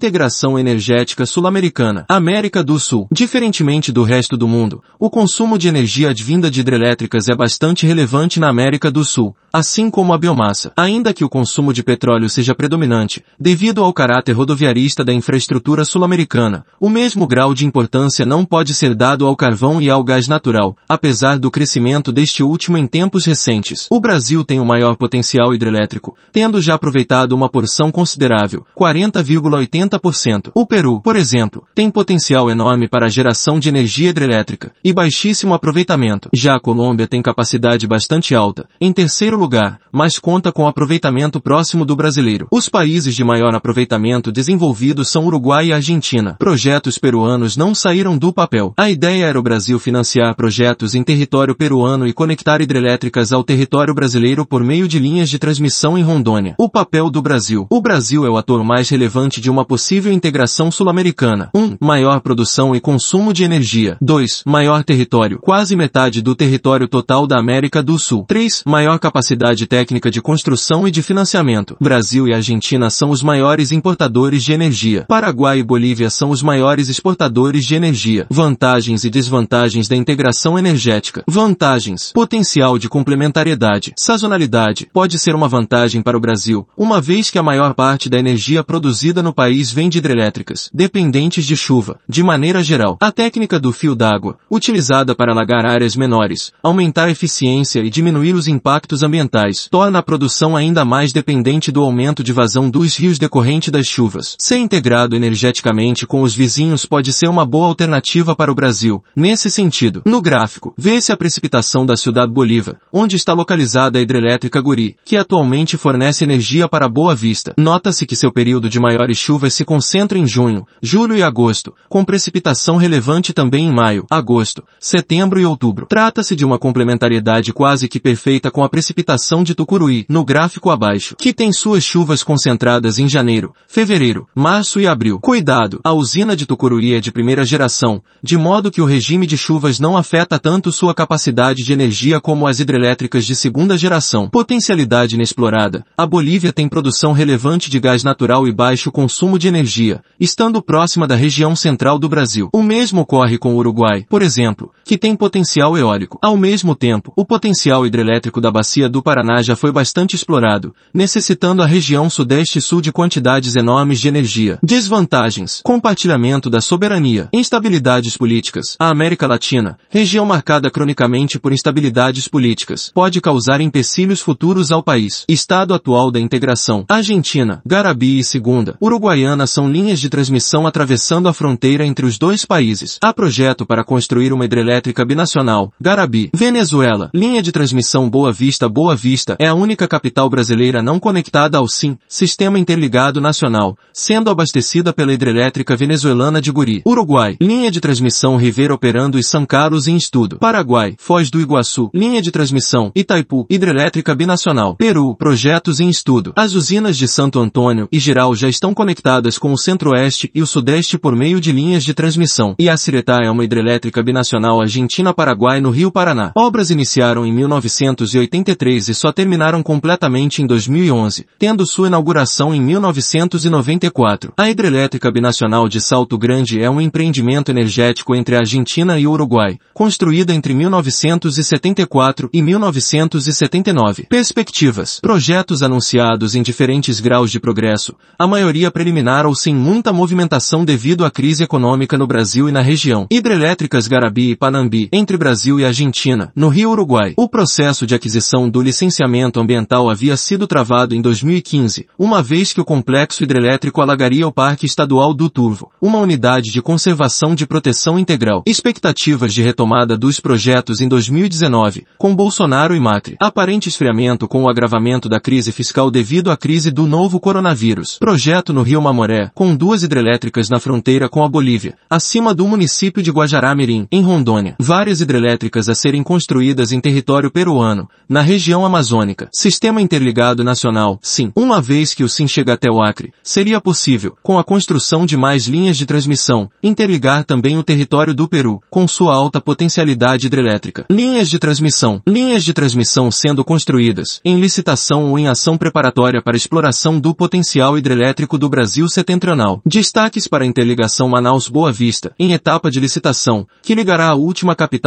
Integração energética sul-americana. América do Sul. Diferentemente do resto do mundo, o consumo de energia advinda de hidrelétricas é bastante relevante na América do Sul, assim como a biomassa. Ainda que o consumo de petróleo seja predominante, devido ao caráter rodoviarista da infraestrutura sul-americana, o mesmo grau de importância não pode ser dado ao carvão e ao gás natural, apesar do crescimento deste último em tempos recentes. O Brasil tem o maior potencial hidrelétrico, tendo já aproveitado uma porção considerável, 40,80%. O Peru, por exemplo, tem potencial enorme para a geração de energia hidrelétrica e baixíssimo aproveitamento. Já a Colômbia tem capacidade bastante alta, em terceiro lugar, mas conta com aproveitamento próximo do brasileiro. Os países de maior aproveitamento desenvolvidos são Uruguai e Argentina. Projetos peruanos não saíram do papel. A ideia era o Brasil financiar projetos em território peruano e conectar hidrelétricas ao território brasileiro por meio de linhas de transmissão em Rondônia. O papel do Brasil. O Brasil é o ator mais relevante de uma possível integração sul-americana. 1. Um, maior produção e consumo de energia. 2. Maior território. Quase metade do território total da América do Sul. 3. Maior capacidade técnica de construção e de financiamento. Brasil e Argentina são os maiores importadores de energia. Paraguai e Bolívia são os maiores exportadores de energia. Vantagens e desvantagens da integração energética. Vantagens. Potencial de complementariedade. Sazonalidade. Pode ser uma vantagem para o Brasil, uma vez que a maior parte da energia produzida no país vem de hidrelétricas, dependentes de chuva. De maneira geral, a técnica do fio d'água, utilizada para alagar áreas menores, aumentar a eficiência e diminuir os impactos ambientais, torna a produção ainda mais dependente do aumento de vazão dos rios decorrente das chuvas. Ser integrado energeticamente com os vizinhos pode ser uma boa alternativa para o Brasil. Nesse sentido, no gráfico, vê-se a precipitação da Ciudad Bolívar, onde está localizada a hidrelétrica Guri, que atualmente fornece energia para Boa Vista. Nota-se que seu período de maiores chuvas se concentra em junho, julho e agosto, com precipitação relevante também em maio, agosto, setembro e outubro. Trata-se de uma complementariedade quase que perfeita com a precipitação de Tucuruí, no gráfico abaixo, que tem suas chuvas concentradas em janeiro, fevereiro, março e abril. Cuidado! A usina de Tucuruí é de primeira geração, de modo que o regime de chuvas não afeta tanto sua capacidade de energia como as hidrelétricas de segunda geração. Potencialidade inexplorada. A Bolívia tem produção relevante de gás natural e baixo consumo de energia, estando próxima da região central do Brasil. O mesmo ocorre com o Uruguai, por exemplo, que tem potencial eólico. Ao mesmo tempo, o potencial hidrelétrico da bacia do Paraná já foi bastante explorado, necessitando a região sudeste e sul de quantidades enormes de energia. Desvantagens. Compartilhamento da soberania. Instabilidades políticas. A América Latina, região marcada cronicamente por instabilidades políticas, pode causar empecilhos futuros ao país. Estado atual da integração. Argentina, Garabi e Segunda, Uruguaiana são linhas de transmissão atravessando a fronteira entre os dois países. Há projeto para construir uma hidrelétrica binacional. Garabi. Venezuela, linha de transmissão Boa Vista Boa Vista é a única capital brasileira não conectada ao SIM, Sistema Interligado Nacional, sendo abastecida pela hidrelétrica venezuelana de Guri. Uruguai, linha de transmissão Rivera operando e São Carlos em estudo. Paraguai, Foz do Iguaçu, linha de transmissão Itaipu, hidrelétrica binacional. Peru, projetos em estudo. As usinas de Santo Antônio e Giral já estão conectadas com o centro-oeste e o sudeste por meio de linhas de transmissão. E a Ciretá é uma hidrelétrica binacional Argentina-Paraguai no Rio Paraná. Obras iniciaram em 1983 e só terminaram completamente em 2011, tendo sua inauguração em 1994. A hidrelétrica binacional de Salto Grande é um empreendimento energético entre a Argentina e o Uruguai, construída entre 1974 e 1979. Perspectivas. Projetos anunciados em diferentes graus de progresso, a maioria preliminar ou sem muita movimentação devido à crise econômica no Brasil e na região. Hidrelétricas Garabi e Panambi, entre Brasil e Argentina, no Rio Uruguai. O processo de aquisição do licenciamento ambiental havia sido travado em 2015, uma vez que o complexo hidrelétrico alagaria o Parque Estadual do Turvo, uma unidade de conservação de proteção integral. Expectativas de retomada dos projetos em 2019, com Bolsonaro e Macri. Aparente esfriamento com o agravamento da crise fiscal devido à crise do novo coronavírus. Projeto no Rio Mamoré, com duas hidrelétricas na fronteira com a Bolívia, acima do município de Guajará-Mirim, em Rondônia. Várias hidrelétricas a serem construídas em território peruano, na região região amazônica. Sistema Interligado Nacional, sim. Uma vez que o SIM chega até o Acre, seria possível, com a construção de mais linhas de transmissão, interligar também o território do Peru, com sua alta potencialidade hidrelétrica. Linhas de transmissão. Linhas de transmissão sendo construídas, em licitação ou em ação preparatória para exploração do potencial hidrelétrico do Brasil setentrional. Destaques para a interligação Manaus-Boa Vista, em etapa de licitação, que ligará a última capital